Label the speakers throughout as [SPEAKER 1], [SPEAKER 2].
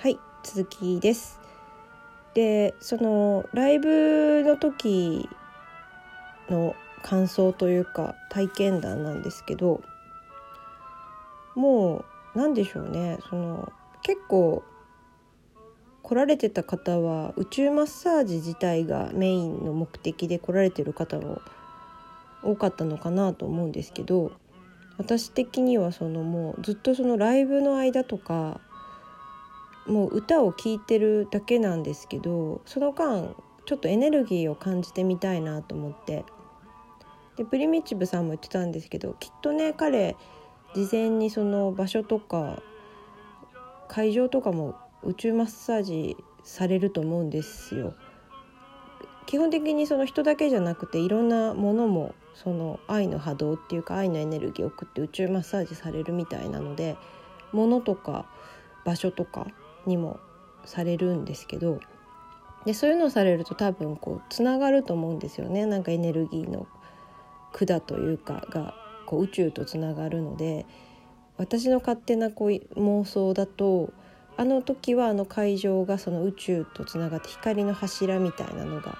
[SPEAKER 1] はい続きです。でそのライブの時の感想というか体験談なんですけどもう何でしょうねその結構来られてた方は宇宙マッサージ自体がメインの目的で来られてる方も多かったのかなと思うんですけど私的にはそのもうずっとそのライブの間とかもう歌を聴いてるだけなんですけどその間ちょっとエネルギーを感じてみたいなと思ってでプリミチブさんも言ってたんですけどきっとね彼事前にその場所とか会場とかも宇宙マッサージされると思うんですよ。基本的にその人だけじゃなくていろんなものもその愛の波動っていうか愛のエネルギーを送って宇宙マッサージされるみたいなので物とか場所とかにもされるんですけどでそういうのをされると多分こうつながると思うんですよね。なんかエネルギーの管というかがこう宇宙とつながるので私の勝手なこう妄想だとあの時はあの会場がその宇宙とつながって光の柱みたいなのが、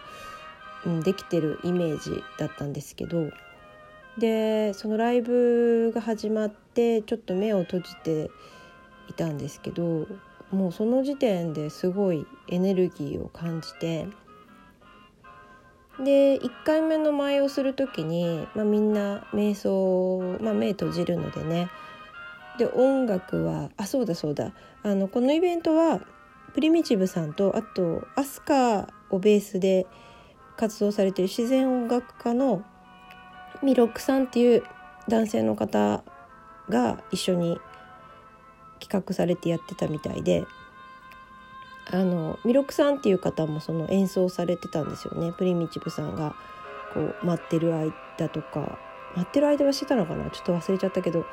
[SPEAKER 1] うん、できてるイメージだったんですけどでそのライブが始まってちょっと目を閉じていたんですけどもうその時点ですごいエネルギーを感じてで1回目の前をする時に、まあ、みんな瞑想、まあ、目閉じるのでね。で音楽はあそうだそうだ。あのこのイベントはプリミチブさんとあとアスカをベースで活動されてる自然音楽家のミロックさんっていう男性の方が一緒に企画されてやってたみたいであのミロクさんっていう方もその演奏されてたんですよね。プリミチブさんがこう待ってる間とか待ってる間はしてたのかな？ちょっと忘れちゃったけど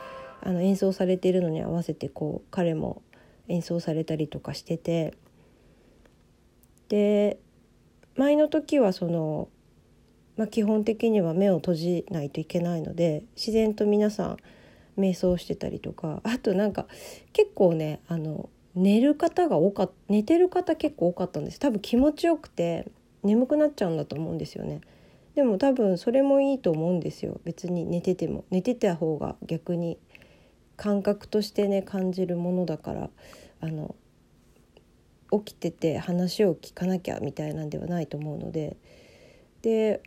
[SPEAKER 1] あの演奏されているのに合わせてこう彼も演奏されたりとかしてて。で前の時はその、まあ、基本的には目を閉じないといけないので自然と皆さん瞑想してたりとかあとなんか結構ねあの寝る方が多か寝てる方結構多かったんです。多分気持ちよくて眠くなっちゃうんだと思うんですよね。でも多分それもいいと思うんですよ。別に寝てても。寝てた方が逆に感覚としてね感じるものだからあの起きてて話を聞かなきゃみたいなんではないと思うので。で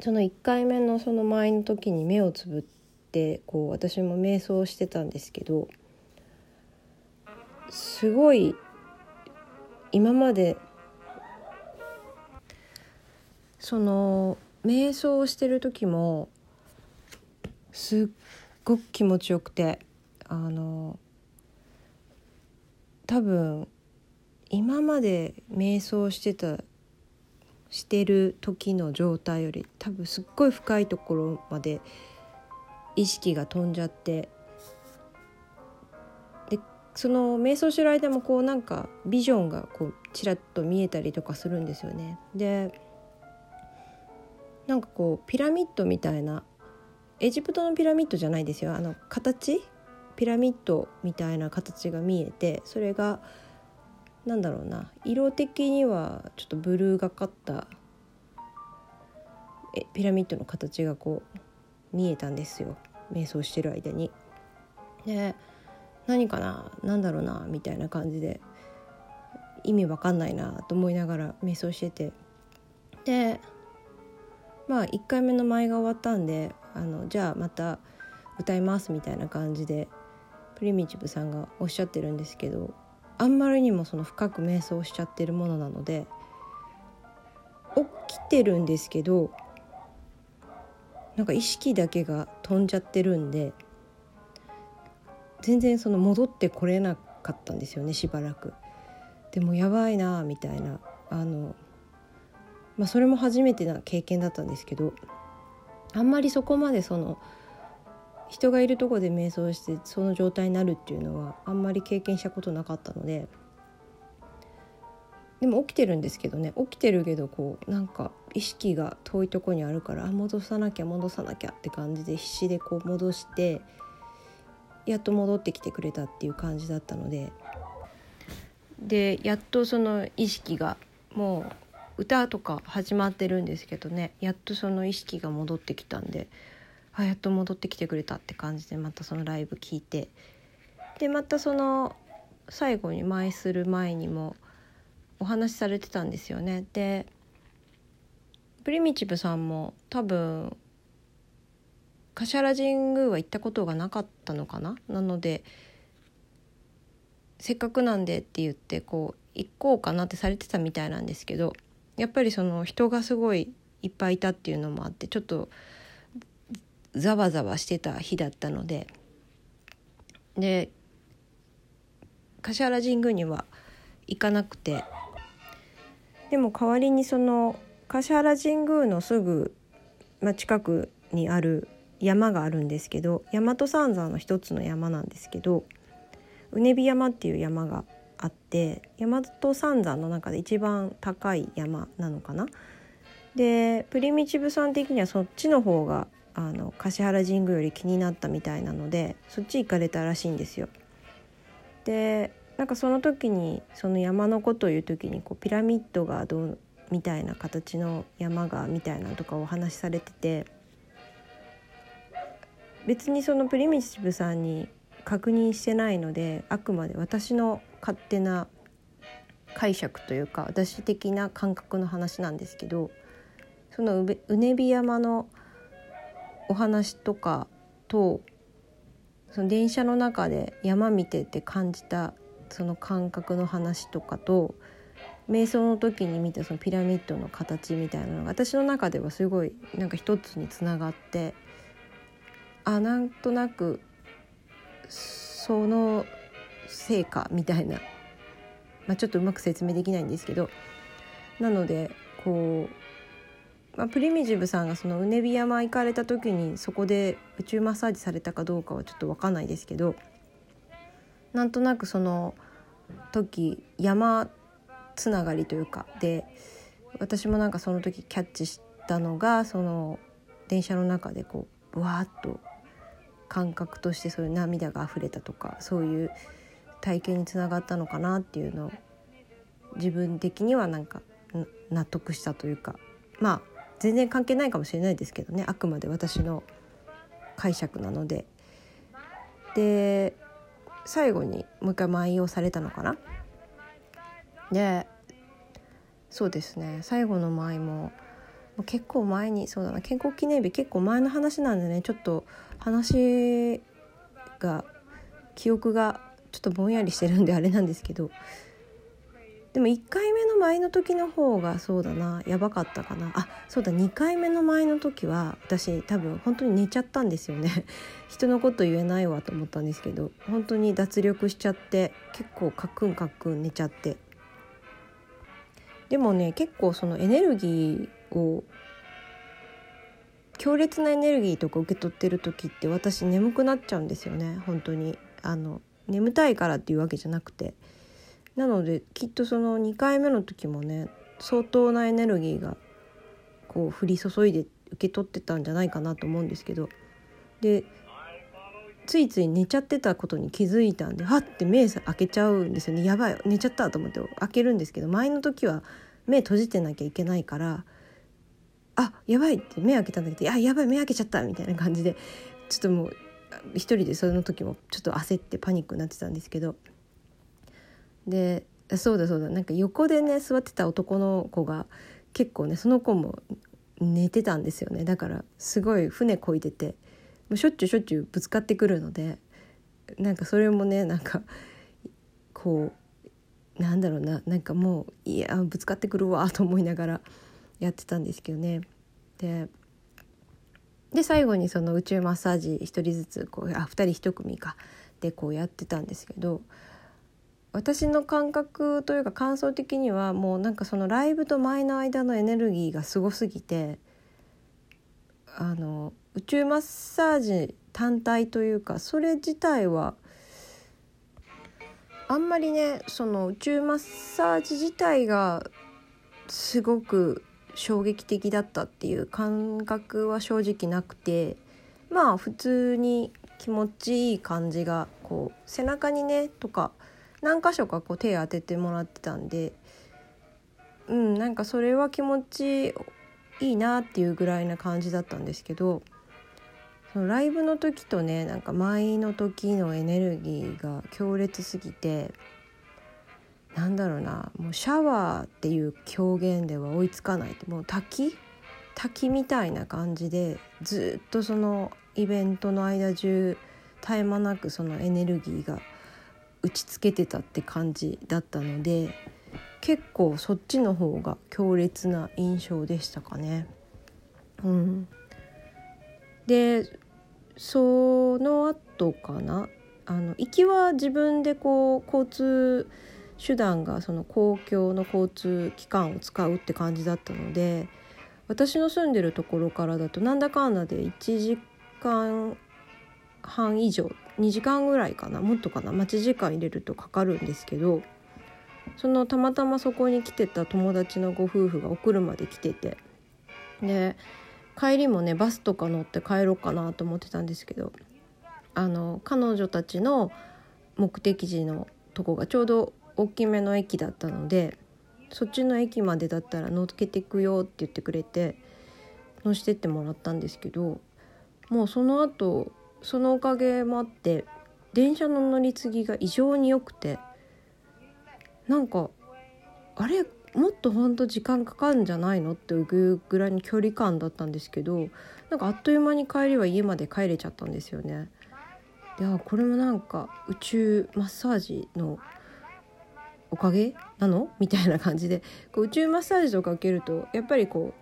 [SPEAKER 1] その1回目のその前の時に目をつぶってこう私も瞑想してたんですけどすごい今までその瞑想をしてる時もすっごく気持ちよくてあの多分今まで瞑想してたしてる時の状態より多分すっごい深いところまで意識が飛んじゃってでその瞑想してる間もこうなんかビジョンがこうちらっと見えたりとかするんですよね。でなんかこうピラミッドみたいなエジプトのピラミッドじゃないですよ。あの形？ピラミッドみたいな形が見えてそれがなんだろうな。色的にはちょっとブルーがかったえピラミッドの形がこう見えたんですよ。瞑想してる間に。で何かな何だろうなみたいな感じで意味わかんないなと思いながら瞑想しててでまあ1回目の前が終わったんであのじゃあまた歌いますみたいな感じでプリミチブさんがおっしゃってるんですけどあんまりにもその深く瞑想しちゃってるものなので起きてるんですけどなんか意識だけが飛んじゃってるんで全然その戻ってこれなかったんですよねしばらく。でもやばいなみたいなあの、まあ、それも初めてな経験だったんですけどあんまりそこまでその人がいるとこで瞑想してその状態になるっていうのはあんまり経験したことなかったのででも起きてるんですけどね起きてるけどこうなんか意識が遠いとこにあるからあ戻さなきゃ戻さなきゃって感じで必死でこう戻してやっと戻ってきてくれたっていう感じだったので。でやっとその意識がもう歌とか始まってるんですけどね。やっとその意識が戻ってきたんであやっと戻ってきてくれたって感じでまたそのライブ聞いて。でまたその最後に舞する前にもお話しされてたんですよね。でプリミチブさんも多分橿原神宮は行ったことがなかったのかな？なのでせっかくなんでって言ってこう行こうかなってされてたみたいなんですけどやっぱりその人がすごいいっぱいいたっていうのもあってちょっとざわざわしてた日だったのでで橿原神宮には行かなくてでも代わりにその橿原神宮のすぐ、まあ、近くにある山があるんですけど大和三山の一つの山なんですけどうねび山っていう山があって大和三山の中で一番高い山なのかな。でプリミチブさん的にはそっちの方があの橿原神宮より気になったみたいなのでそっち行かれたらしいんですよ。でなんかその時にその山のことを言う時にこうピラミッドがどうみたいな形の山がみたいなとかお話しされてて別にそのプリミティブさんに確認してないのであくまで私の勝手な解釈というか私的な感覚の話なんですけどそのうねび山のお話とかとその電車の中で山見てて感じたその感覚の話とかと瞑想の時に見たそのピラミッドの形みたいなのが私の中ではすごいなんか一つにつながってあなんとなくその成果みたいな、まあ、ちょっとうまく説明できないんですけどなのでこう、まあ、プリミジブさんがそのうねび山行かれた時にそこで宇宙マッサージされたかどうかはちょっと分かんないですけどなんとなくその時山つながりというかで私もなんかその時キャッチしたのがその電車の中でこうブワーッと感覚としてそういう涙が溢れたとかそういう体験につながったのかなっていうのを自分的にはなんか納得したというかまあ全然関係ないかもしれないですけどねあくまで私の解釈なので。で最後にもう一回舞をされたのかな？でそうですね。最後の舞も結構前にそうだな健康記念日結構前の話なんでねちょっと話が記憶がちょっとぼんやりしてるんであれなんですけど。でも1回目の前の時の方がそうだなやばかったかな。あそうだ2回目の前の時は私多分本当に寝ちゃったんですよね。人のこと言えないわと思ったんですけど本当に脱力しちゃって結構カクンカクン寝ちゃって。でもね結構そのエネルギーを強烈なエネルギーとか受け取ってる時って私眠くなっちゃうんですよね。本当に。あの眠たいからっていうわけじゃなくて。なのできっとその2回目の時もね相当なエネルギーがこう降り注いで受け取ってたんじゃないかなと思うんですけど。でついつい寝ちゃってたことに気づいたんではって目開けちゃうんですよね。やばい寝ちゃったと思って開けるんですけど前の時は目閉じてなきゃいけないからあやばいって目開けたんだけどあやばい目開けちゃったみたいな感じでちょっともう一人でその時もちょっと焦ってパニックになってたんですけど。でそうだそうだなんか横でね座ってた男の子が結構ねその子も寝てたんですよね。だからすごい船こいでてもうしょっちゅうしょっちゅうぶつかってくるのでなんかそれもねなんかこうなんだろうななんかもういやぶつかってくるわと思いながらやってたんですけどね。でで最後にその宇宙マッサージ1人ずつこうあ2人1組かでこうやってたんですけど私の感覚というか感想的にはもうなんかそのライブと前の間のエネルギーがすごすぎてあの宇宙マッサージ単体というかそれ自体はあんまりねその宇宙マッサージ自体がすごく衝撃的だったっていう感覚は正直なくてまあ普通に気持ちいい感じがこう背中にねとか何箇所かこう手当ててもらってたんでうんなんかそれは気持ちいいなっていうぐらいな感じだったんですけどそのライブの時とねなんか舞の時のエネルギーが強烈すぎてなんだろうなもうシャワーっていう表現では追いつかないもう滝？滝みたいな感じでずっとそのイベントの間中絶え間なくそのエネルギーが打ちつけてたって感じだったので結構そっちの方が強烈な印象でしたかね。うん、でその後かな？あの行きは自分でこう交通手段がその公共の交通機関を使うって感じだったので私の住んでるところからだとなんだかんだで1時間半以上2時間ぐらいかな？もっとかな？待ち時間入れるとかかるんですけどそのたまたまそこに来てた友達のご夫婦がお車で来ててで帰りもねバスとか乗って帰ろうかなと思ってたんですけどあの彼女たちの目的地のとこがちょうど大きめの駅だったのでそっちの駅までだったら乗っけてくよって言ってくれて乗してってもらったんですけどもうその後そのおかげもあって電車の乗り継ぎが異常に良くてなんかあれ？もっとほんと時間かかるんじゃないのっていうぐらいの距離感だったんですけどなんかあっという間に帰りは家まで帰れちゃったんですよね。であこれもなんか宇宙マッサージのおかげなの？みたいな感じでこう宇宙マッサージとか受けるとやっぱりこ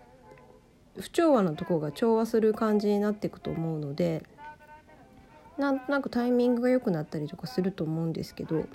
[SPEAKER 1] う不調和なとこが調和する感じになっていくと思うのでなんとなくタイミングが良くなったりとかすると思うんですけど